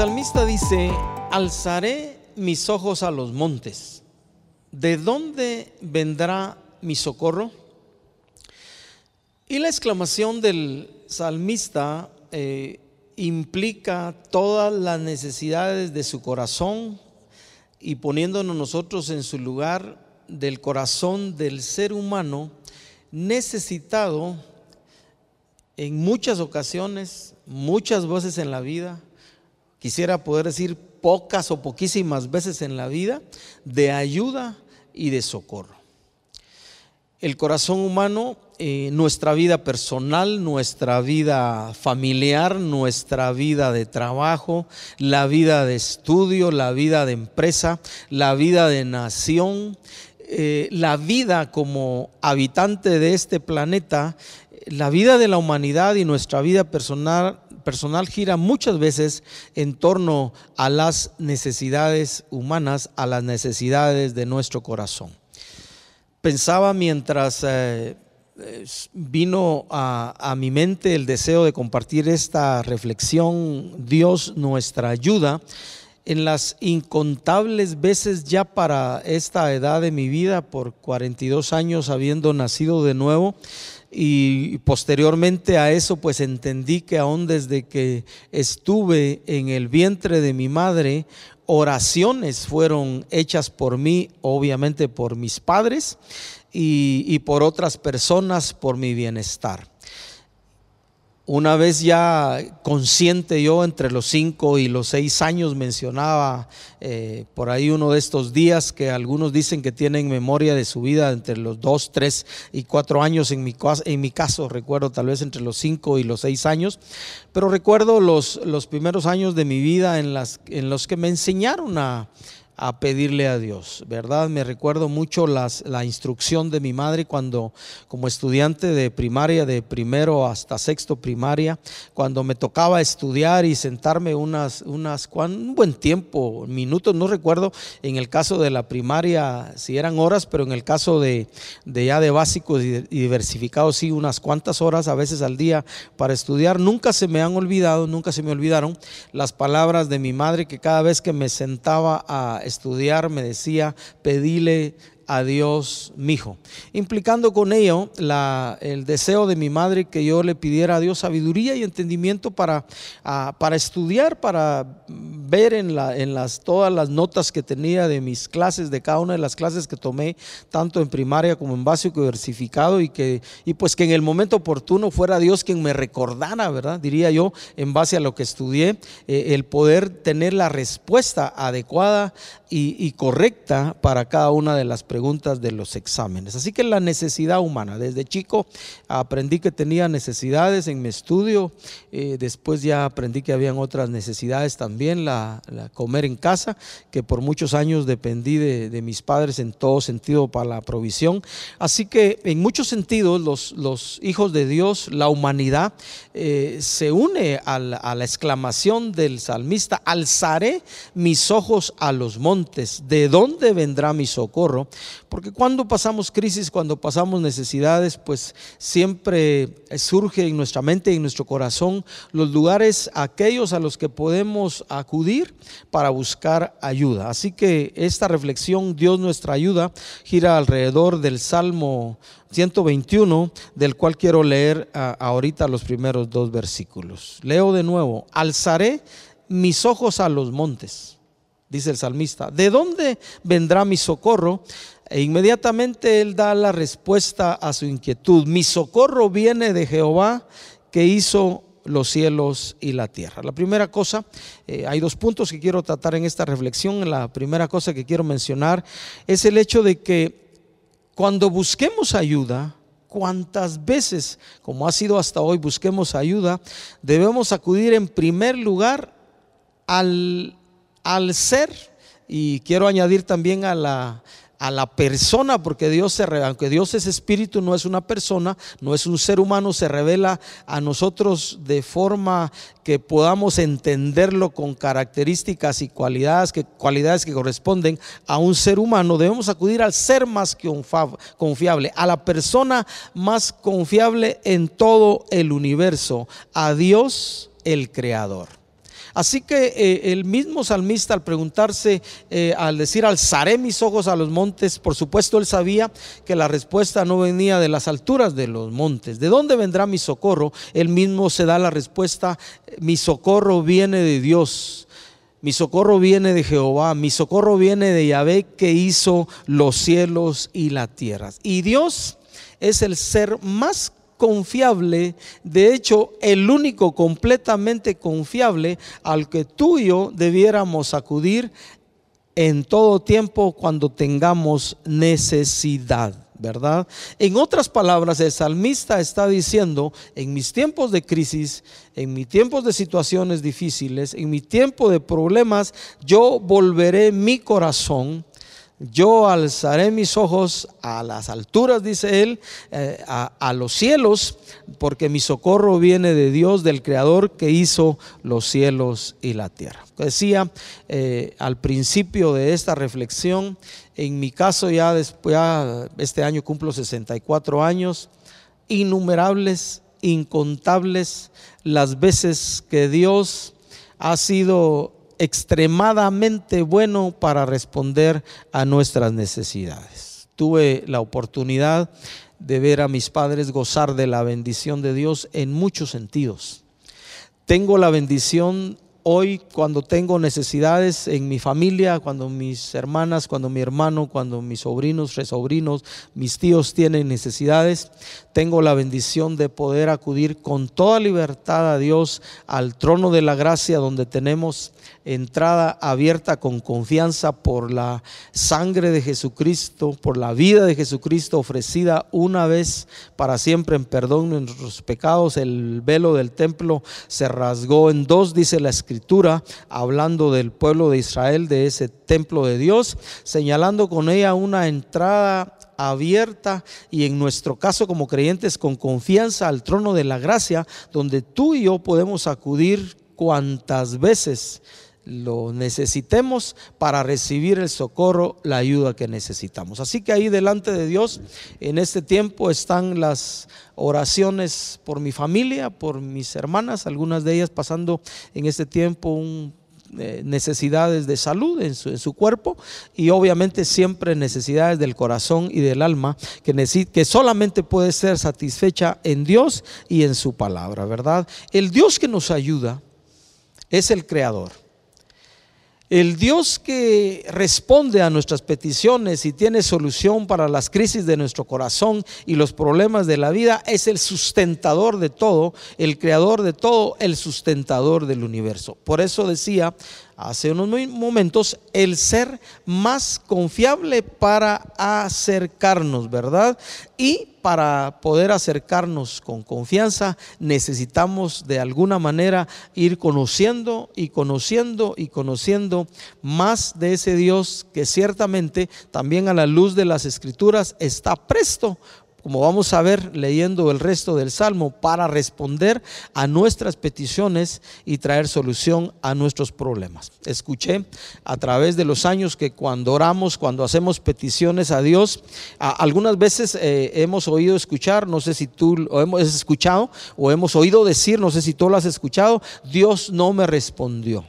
salmista dice, alzaré mis ojos a los montes. ¿De dónde vendrá mi socorro? Y la exclamación del salmista eh, implica todas las necesidades de su corazón y poniéndonos nosotros en su lugar del corazón del ser humano necesitado en muchas ocasiones, muchas veces en la vida, quisiera poder decir pocas o poquísimas veces en la vida, de ayuda y de socorro. El corazón humano, eh, nuestra vida personal, nuestra vida familiar, nuestra vida de trabajo, la vida de estudio, la vida de empresa, la vida de nación, eh, la vida como habitante de este planeta, la vida de la humanidad y nuestra vida personal personal gira muchas veces en torno a las necesidades humanas, a las necesidades de nuestro corazón. Pensaba mientras eh, vino a, a, mi mente el deseo de compartir esta reflexión, Dios nuestra ayuda, en las incontables veces ya para esta edad de mi vida, por 42 años habiendo nacido de nuevo, y posteriormente a eso pues entendí que aún desde que estuve en el vientre de mi madre, oraciones fueron hechas por mí, obviamente por mis padres y, y por otras personas por mi bienestar. Una vez ya consciente yo entre los cinco y los seis años mencionaba eh, por ahí uno de estos días que algunos dicen que tienen memoria de su vida entre los dos, tres y cuatro años. En mi, en mi caso recuerdo tal vez entre los cinco y los seis años, pero recuerdo los, los primeros años de mi vida en, las, en los que me enseñaron a, a pedirle a Dios, ¿verdad? Me recuerdo mucho las, la instrucción de mi madre cuando, como estudiante de primaria, de primero hasta sexto primaria, cuando me tocaba estudiar y sentarme unas, unas un buen tiempo, minutos, no recuerdo en el caso de la primaria si eran horas, pero en el caso de, de ya de básicos y, diversificados, sí, unas cuantas horas a veces al día para estudiar. Nunca se me han olvidado, nunca se me olvidaron las palabras de mi madre que cada vez que me sentaba a estudiar, me decía, pedile a Dios mi hijo, implicando con ello el deseo de mi madre que yo le pidiera a Dios sabiduría y entendimiento para, para estudiar, para ver en las, todas las notas que tenía de mis clases, de cada una de las clases que tomé, tanto en primaria como en básico diversificado, y que y pues que en el momento oportuno fuera Dios quien me recordara, ¿verdad? Diría yo, en base a lo que estudié, eh, el poder tener la respuesta adecuada y, y correcta para cada una de las preguntas preguntas de los exámenes. Así que la necesidad humana, desde chico aprendí que tenía necesidades en mi estudio, eh, después ya aprendí que habían otras necesidades también, la, comer en casa, que por muchos años dependí de, mis padres en todo sentido para la provisión. Así que en muchos sentidos los, hijos de Dios, la humanidad, eh, se une a la, a la exclamación del salmista, alzaré mis ojos a los montes, ¿de dónde vendrá mi socorro? Porque cuando pasamos crisis, cuando pasamos necesidades, pues siempre surge en nuestra mente y en nuestro corazón los lugares aquellos a los que podemos acudir para buscar ayuda. Así que esta reflexión, Dios nuestra ayuda, gira alrededor del Salmo 121, del cual quiero leer ahorita los primeros dos versículos. Leo de nuevo, alzaré mis ojos a los montes dice el salmista, ¿de dónde vendrá mi socorro? E inmediatamente él da la respuesta a su inquietud. Mi socorro viene de Jehová que hizo los cielos y la tierra. La primera cosa, eh, hay dos puntos que quiero tratar en esta reflexión. La primera cosa que quiero mencionar es el hecho de que cuando busquemos ayuda, cuantas veces, como ha sido hasta hoy, busquemos ayuda, debemos acudir en primer lugar al al ser, y quiero añadir también a la, a la persona, porque Dios se aunque Dios es espíritu, no es una persona, no es un ser humano, se revela a nosotros de forma que podamos entenderlo con características y cualidades que, cualidades que corresponden a un ser humano. Debemos acudir al ser más confiable, a la persona más confiable en todo el universo, a Dios el Creador. Así que eh, el mismo salmista al preguntarse, eh, al decir, alzaré mis ojos a los montes, por supuesto él sabía que la respuesta no venía de las alturas de los montes. ¿De dónde vendrá mi socorro? Él mismo se da la respuesta, mi socorro viene de Dios. Mi socorro viene de Jehová, mi socorro viene de Yahvé que hizo los cielos y la tierra. Y Dios es el ser más confiable, de hecho el único completamente confiable al que tú y yo debiéramos acudir en todo tiempo cuando tengamos necesidad. ¿verdad? En otras palabras, el salmista está diciendo, en mis tiempos de crisis, en mis tiempos de situaciones difíciles, en mi tiempo de problemas, yo volveré mi corazón yo alzaré mis ojos a las alturas, dice él, eh, a, los cielos, porque mi socorro viene de Dios, del Creador que hizo los cielos y la tierra. Decía eh, al principio de esta reflexión, en mi caso ya, después, este año cumplo 64 años, innumerables, incontables las veces que Dios ha sido extremadamente bueno para responder a nuestras necesidades. Tuve la oportunidad de ver a mis padres gozar de la bendición de Dios en muchos sentidos. Tengo la bendición hoy cuando tengo necesidades en mi familia, cuando mis hermanas, cuando mi hermano, cuando mis sobrinos, resobrinos, mis tíos tienen necesidades, tengo la bendición de poder acudir con toda libertad a Dios al trono de la gracia donde tenemos entrada abierta con confianza por la sangre de Jesucristo, por la vida de Jesucristo ofrecida una vez para siempre en perdón de nuestros pecados. El velo del templo se rasgó en dos, dice la escritura, hablando del pueblo de Israel, de ese templo de Dios, señalando con ella una entrada abierta y en nuestro caso como creyentes con confianza al trono de la gracia, donde tú y yo podemos acudir cuantas veces lo necesitemos para recibir el socorro, la ayuda que necesitamos. Así que ahí delante de Dios en este tiempo están las oraciones por mi familia, por mis hermanas, algunas de ellas pasando en este tiempo eh, necesidades de salud en su, cuerpo y obviamente siempre necesidades del corazón y del alma que, que solamente puede ser satisfecha en Dios y en su palabra, ¿verdad? El Dios que nos ayuda es el creador. El Dios que responde a nuestras peticiones y tiene solución para las crisis de nuestro corazón y los problemas de la vida es el sustentador de todo, el creador de todo, el sustentador del universo. Por eso decía hace unos momentos, el ser más confiable para acercarnos, ¿verdad? Y para poder acercarnos con confianza. Necesitamos de alguna manera ir conociendo y conociendo y conociendo más de ese Dios que ciertamente también a la luz de las escrituras está presto como vamos a ver leyendo el resto del Salmo, para responder a nuestras peticiones y traer solución a nuestros problemas. Escuché a través de los años que cuando oramos, cuando hacemos peticiones a Dios, algunas veces eh, hemos oído escuchar, no sé si tú lo hemos escuchado o hemos oído decir, no sé si tú lo has escuchado, Dios no me respondió.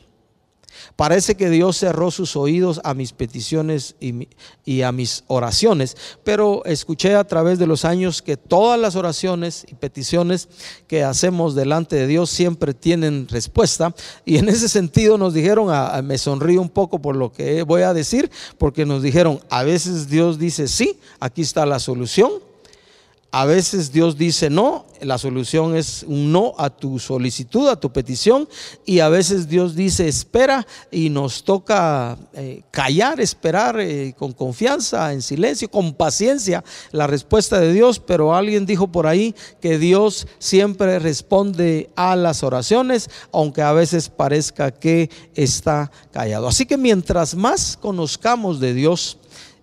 Parece que Dios cerró sus oídos a mis peticiones y, a mis oraciones, pero escuché a través de los años que todas las oraciones y peticiones que hacemos delante de Dios siempre tienen respuesta. Y en ese sentido nos dijeron, me sonrío un poco por lo que voy a decir, porque nos dijeron, a veces Dios dice, sí, aquí está la solución a veces Dios dice no, la solución es un no a tu solicitud, a tu petición, y a veces Dios dice espera y nos toca eh, callar, esperar eh, con confianza, en silencio, con paciencia la respuesta de Dios, pero alguien dijo por ahí que Dios siempre responde a las oraciones, aunque a veces parezca que está callado. Así que mientras más conozcamos de Dios,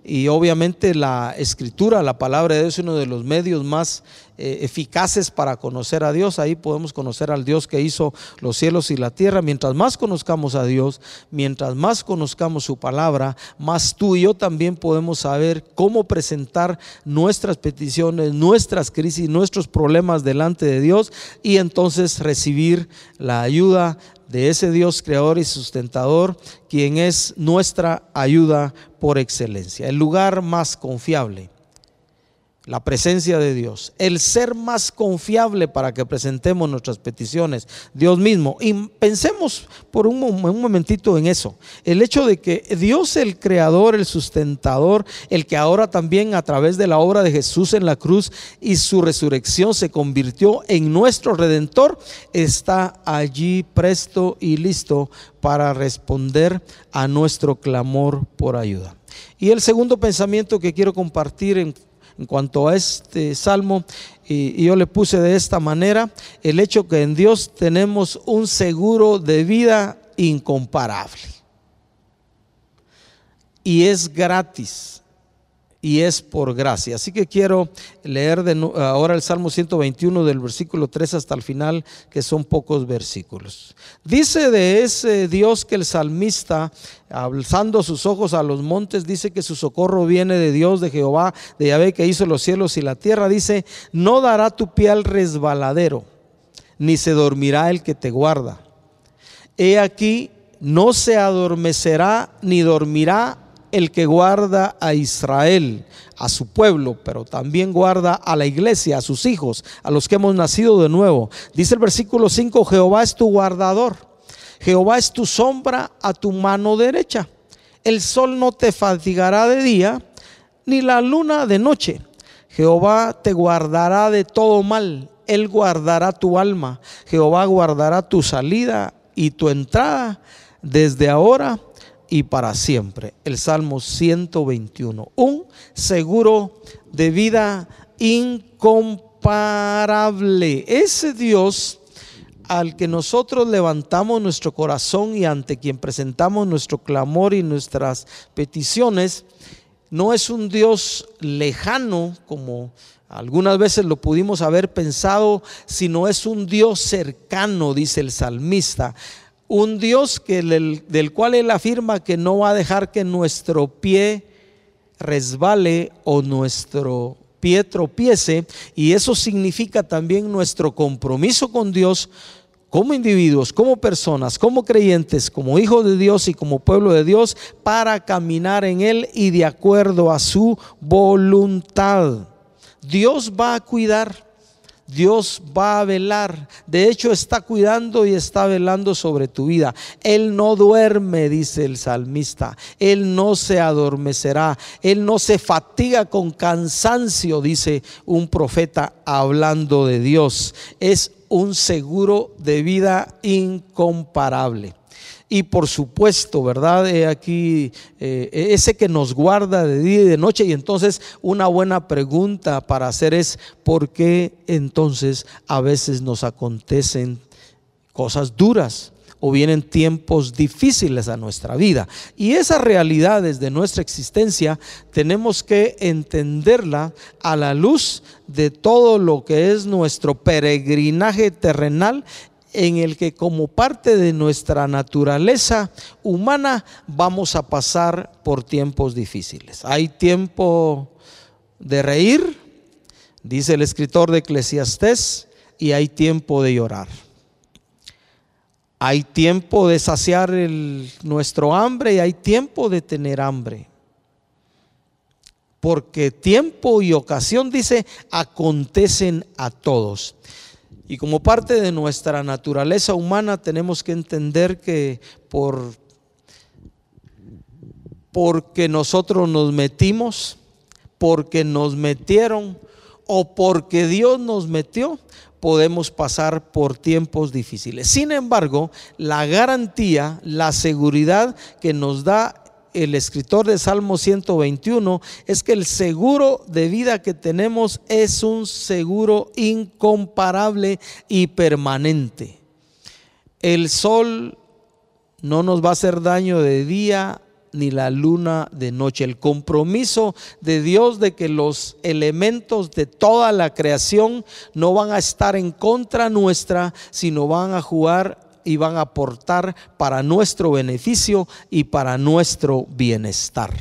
y obviamente la escritura, la palabra de Dios es uno de los medios más eh, eficaces para conocer a Dios. Ahí podemos conocer al Dios que hizo los cielos y la tierra. Mientras más conozcamos a Dios, mientras más conozcamos su palabra, más tú y yo también podemos saber cómo presentar nuestras peticiones, nuestras crisis, nuestros problemas delante de Dios y entonces recibir la ayuda de ese Dios creador y sustentador, quien es nuestra ayuda por excelencia, el lugar más confiable la presencia de Dios, el ser más confiable para que presentemos nuestras peticiones, Dios mismo. Y pensemos por un, momentito en eso, el hecho de que Dios el creador, el sustentador, el que ahora también a través de la obra de Jesús en la cruz y su resurrección se convirtió en nuestro redentor, está allí presto y listo para responder a nuestro clamor por ayuda. Y el segundo pensamiento que quiero compartir en en cuanto a este salmo, y, yo le puse de esta manera, el hecho que en Dios tenemos un seguro de vida incomparable. Y es gratis y es por gracia. Así que quiero leer de, ahora el Salmo 121 del versículo 3 hasta el final, que son pocos versículos. Dice de ese Dios que el salmista, alzando sus ojos a los montes, dice que su socorro viene de Dios, de Jehová, de Yahvé que hizo los cielos y la tierra. Dice, no dará tu pie al resbaladero, ni se dormirá el que te guarda. He aquí, no se adormecerá ni dormirá el que guarda a Israel, a su pueblo, pero también guarda a la iglesia, a sus hijos, a los que hemos nacido de nuevo. Dice el versículo 5, Jehová es tu guardador, Jehová es tu sombra a tu mano derecha. El sol no te fatigará de día, ni la luna de noche. Jehová te guardará de todo mal, Él guardará tu alma, Jehová guardará tu salida y tu entrada desde ahora y para siempre. El Salmo 121. Un seguro de vida incomparable. Ese Dios al que nosotros levantamos nuestro corazón y ante quien presentamos nuestro clamor y nuestras peticiones, no es un Dios lejano como algunas veces lo pudimos haber pensado, sino es un Dios cercano, dice el salmista un Dios que, del, cual Él afirma que no va a dejar que nuestro pie resbale o nuestro pie tropiece. Y eso significa también nuestro compromiso con Dios como individuos, como personas, como creyentes, como hijos de Dios y como pueblo de Dios, para caminar en Él y de acuerdo a su voluntad. Dios va a cuidar Dios va a velar. De hecho, está cuidando y está velando sobre tu vida. Él no duerme, dice el salmista. Él no se adormecerá. Él no se fatiga con cansancio, dice un profeta hablando de Dios. Es un seguro de vida incomparable. Y por supuesto, ¿verdad? aquí eh, ese que nos guarda de día y de noche. Y entonces una buena pregunta para hacer es, ¿por qué entonces a veces nos acontecen cosas duras? o vienen tiempos difíciles a nuestra vida. Y esas realidades de nuestra existencia tenemos que entenderla a la luz de todo lo que es nuestro peregrinaje terrenal en el que como parte de nuestra naturaleza humana vamos a pasar por tiempos difíciles. Hay tiempo de reír, dice el escritor de Eclesiastés, y hay tiempo de llorar. Hay tiempo de saciar nuestro hambre y hay tiempo de tener hambre. Porque tiempo y ocasión, dice, acontecen a todos. Y como parte de nuestra naturaleza humana tenemos que entender que por porque nosotros nos metimos, porque nos metieron o porque Dios nos metió, podemos pasar por tiempos difíciles. Sin embargo, la garantía, la seguridad que nos da el escritor de Salmo 121 es que el seguro de vida que tenemos es un seguro incomparable y permanente. El sol no nos va a hacer daño de día ni la luna de noche. El compromiso de Dios de que los elementos de toda la creación no van a estar en contra nuestra, sino van a jugar y van a aportar para nuestro beneficio y para nuestro bienestar.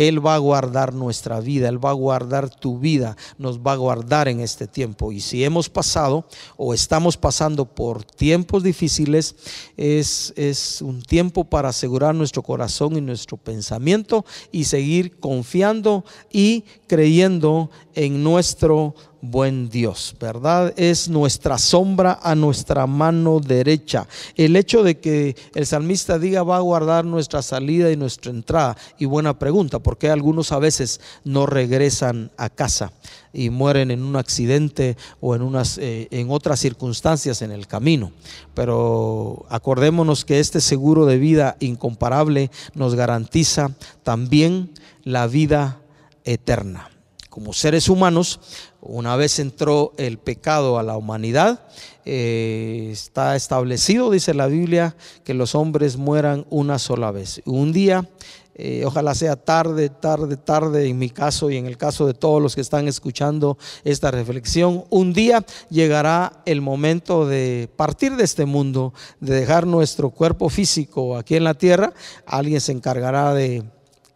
Él va a guardar nuestra vida, Él va a guardar tu vida, nos va a guardar en este tiempo. Y si hemos pasado o estamos pasando por tiempos difíciles, es, es un tiempo para asegurar nuestro corazón y nuestro pensamiento y seguir confiando y creyendo en nuestro buen Dios, ¿verdad? Es nuestra sombra a nuestra mano derecha. El hecho de que el salmista diga va a guardar nuestra salida y nuestra entrada. Y buena pregunta, ¿por qué algunos a veces no regresan a casa y mueren en un accidente o en, unas, eh, en otras circunstancias en el camino? Pero acordémonos que este seguro de vida incomparable nos garantiza también la vida eterna como seres humanos, una vez entró el pecado a la humanidad, eh, está establecido, dice la Biblia, que los hombres mueran una sola vez. Un día, eh, ojalá sea tarde, tarde, tarde, en mi caso y en el caso de todos los que están escuchando esta reflexión, un día llegará el momento de partir de este mundo, de dejar nuestro cuerpo físico aquí en la tierra. Alguien se encargará de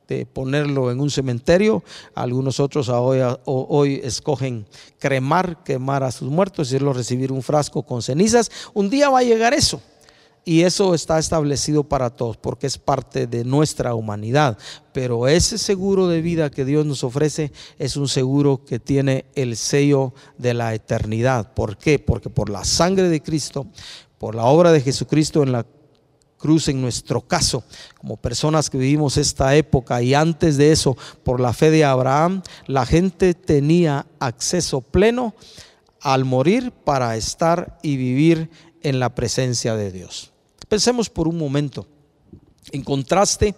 de ponerlo en un cementerio. Algunos otros hoy, hoy, escogen cremar, quemar a sus muertos, y recibir un frasco con cenizas. Un día va a llegar eso. Y eso está establecido para todos porque es parte de nuestra humanidad. Pero ese seguro de vida que Dios nos ofrece es un seguro que tiene el sello de la eternidad. ¿Por qué? Porque por la sangre de Cristo, por la obra de Jesucristo en la cruz en nuestro caso, como personas que vivimos esta época y antes de eso, por la fe de Abraham, la gente tenía acceso pleno al morir para estar y vivir en la presencia de Dios. Pensemos por un momento, en contraste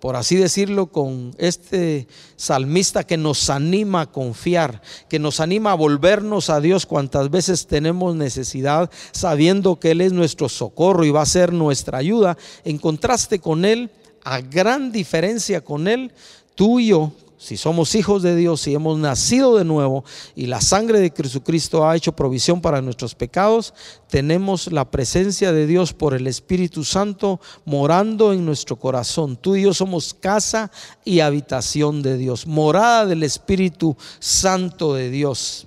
por así decirlo, con este salmista que nos anima a confiar, que nos anima a volvernos a Dios cuantas veces tenemos necesidad, sabiendo que Él es nuestro socorro y va a ser nuestra ayuda. En contraste con Él, a gran diferencia con Él, tú y yo si somos hijos de Dios, si hemos nacido de nuevo y la sangre de Jesucristo ha hecho provisión para nuestros pecados, tenemos la presencia de Dios por el Espíritu Santo morando en nuestro corazón. Tú y yo somos casa y habitación de Dios, morada del Espíritu Santo de Dios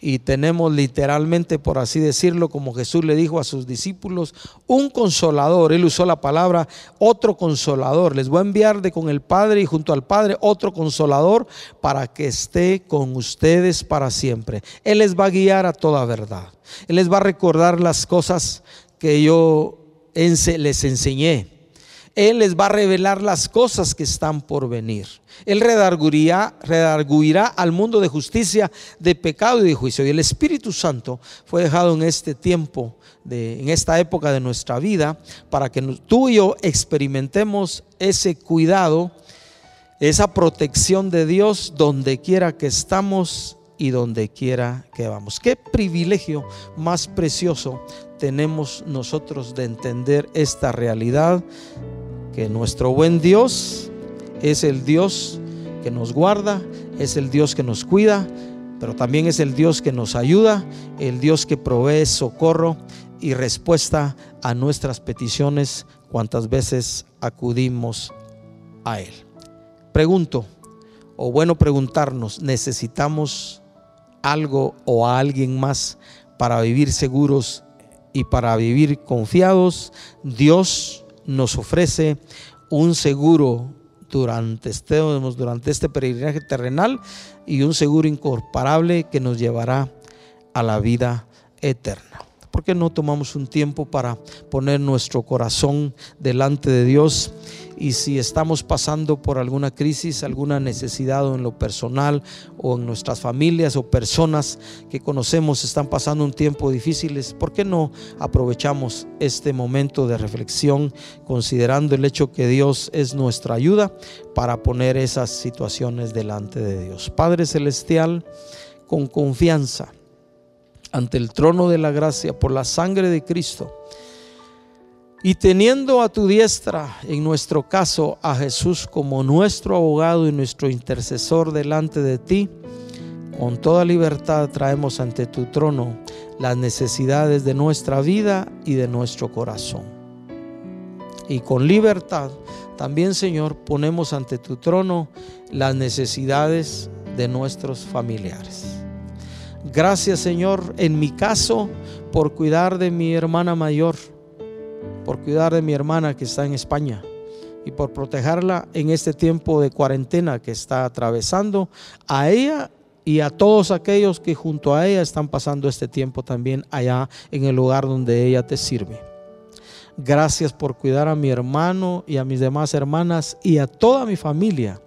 y tenemos literalmente, por así decirlo, como Jesús le dijo a sus discípulos, un consolador. Él usó la palabra otro consolador. Les voy a enviar de con el Padre y junto al Padre otro consolador para que esté con ustedes para siempre. Él les va a guiar a toda verdad. Él les va a recordar las cosas que yo les enseñé. Él les va a revelar las cosas que están por venir. Él redarguirá, redarguirá al mundo de justicia, de pecado y de juicio. Y el Espíritu Santo fue dejado en este tiempo, en esta época de nuestra vida, para que tú y yo experimentemos ese cuidado, esa protección de Dios donde quiera que estamos y donde quiera que vamos. Qué privilegio más precioso tenemos nosotros de entender esta realidad que nuestro buen Dios es el Dios que nos guarda, es el Dios que nos cuida, pero también es el Dios que nos ayuda, el Dios que provee socorro y respuesta a nuestras peticiones cuantas veces acudimos a Él. Pregunto, o bueno preguntarnos, ¿necesitamos algo o a alguien más para vivir seguros y para vivir confiados? Dios nos ofrece un seguro durante este, durante este peregrinaje terrenal y un seguro incomparable que nos llevará a la vida eterna. ¿Por qué no tomamos un tiempo para poner nuestro corazón delante de Dios? Y si estamos pasando por alguna crisis, alguna necesidad o en lo personal o en nuestras familias o personas que conocemos están pasando un tiempo difícil, ¿por qué no aprovechamos este momento de reflexión considerando el hecho que Dios es nuestra ayuda para poner esas situaciones delante de Dios? Padre Celestial, con confianza ante el trono de la gracia por la sangre de Cristo. Y teniendo a tu diestra, en nuestro caso, a Jesús como nuestro abogado y nuestro intercesor delante de ti, con toda libertad traemos ante tu trono las necesidades de nuestra vida y de nuestro corazón. Y con libertad también, Señor, ponemos ante tu trono las necesidades de nuestros familiares. Gracias, Señor, en mi caso, por cuidar de mi hermana mayor por cuidar de mi hermana que está en España y por protegerla en este tiempo de cuarentena que está atravesando, a ella y a todos aquellos que junto a ella están pasando este tiempo también allá en el lugar donde ella te sirve. Gracias por cuidar a mi hermano y a mis demás hermanas y a toda mi familia.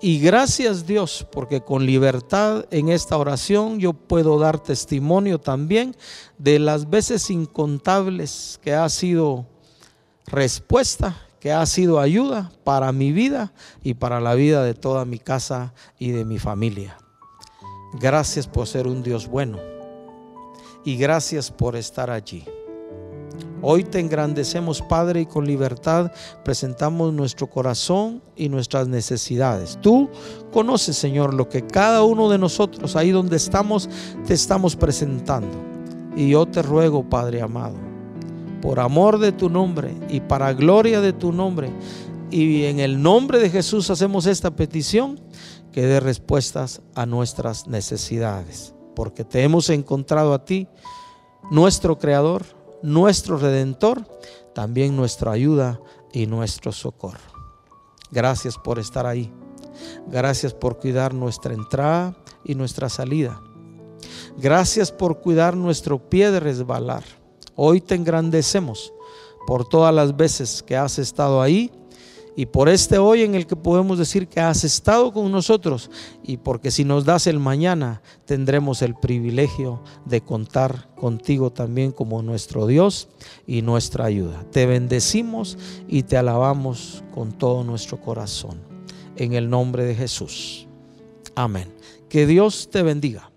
Y gracias Dios, porque con libertad en esta oración yo puedo dar testimonio también de las veces incontables que ha sido respuesta que ha sido ayuda para mi vida y para la vida de toda mi casa y de mi familia. Gracias por ser un Dios bueno y gracias por estar allí. Hoy te engrandecemos, Padre, y con libertad presentamos nuestro corazón y nuestras necesidades. Tú conoces, Señor, lo que cada uno de nosotros, ahí donde estamos, te estamos presentando. Y yo te ruego, Padre amado, por amor de tu nombre y para gloria de tu nombre. Y en el nombre de Jesús hacemos esta petición que dé respuestas a nuestras necesidades, porque te hemos encontrado a ti, nuestro Creador, nuestro Redentor, también nuestra ayuda y nuestro socorro. Gracias por estar ahí. Gracias por cuidar nuestra entrada y nuestra salida. Gracias por cuidar nuestro pie de resbalar. Hoy te engrandecemos por todas las veces que has estado ahí y por este hoy en el que podemos decir que has estado con nosotros y porque si nos das el mañana tendremos el privilegio de contar contigo también como nuestro Dios y nuestra ayuda. Te bendecimos y te alabamos con todo nuestro corazón. En el nombre de Jesús. Amén. Que Dios te bendiga.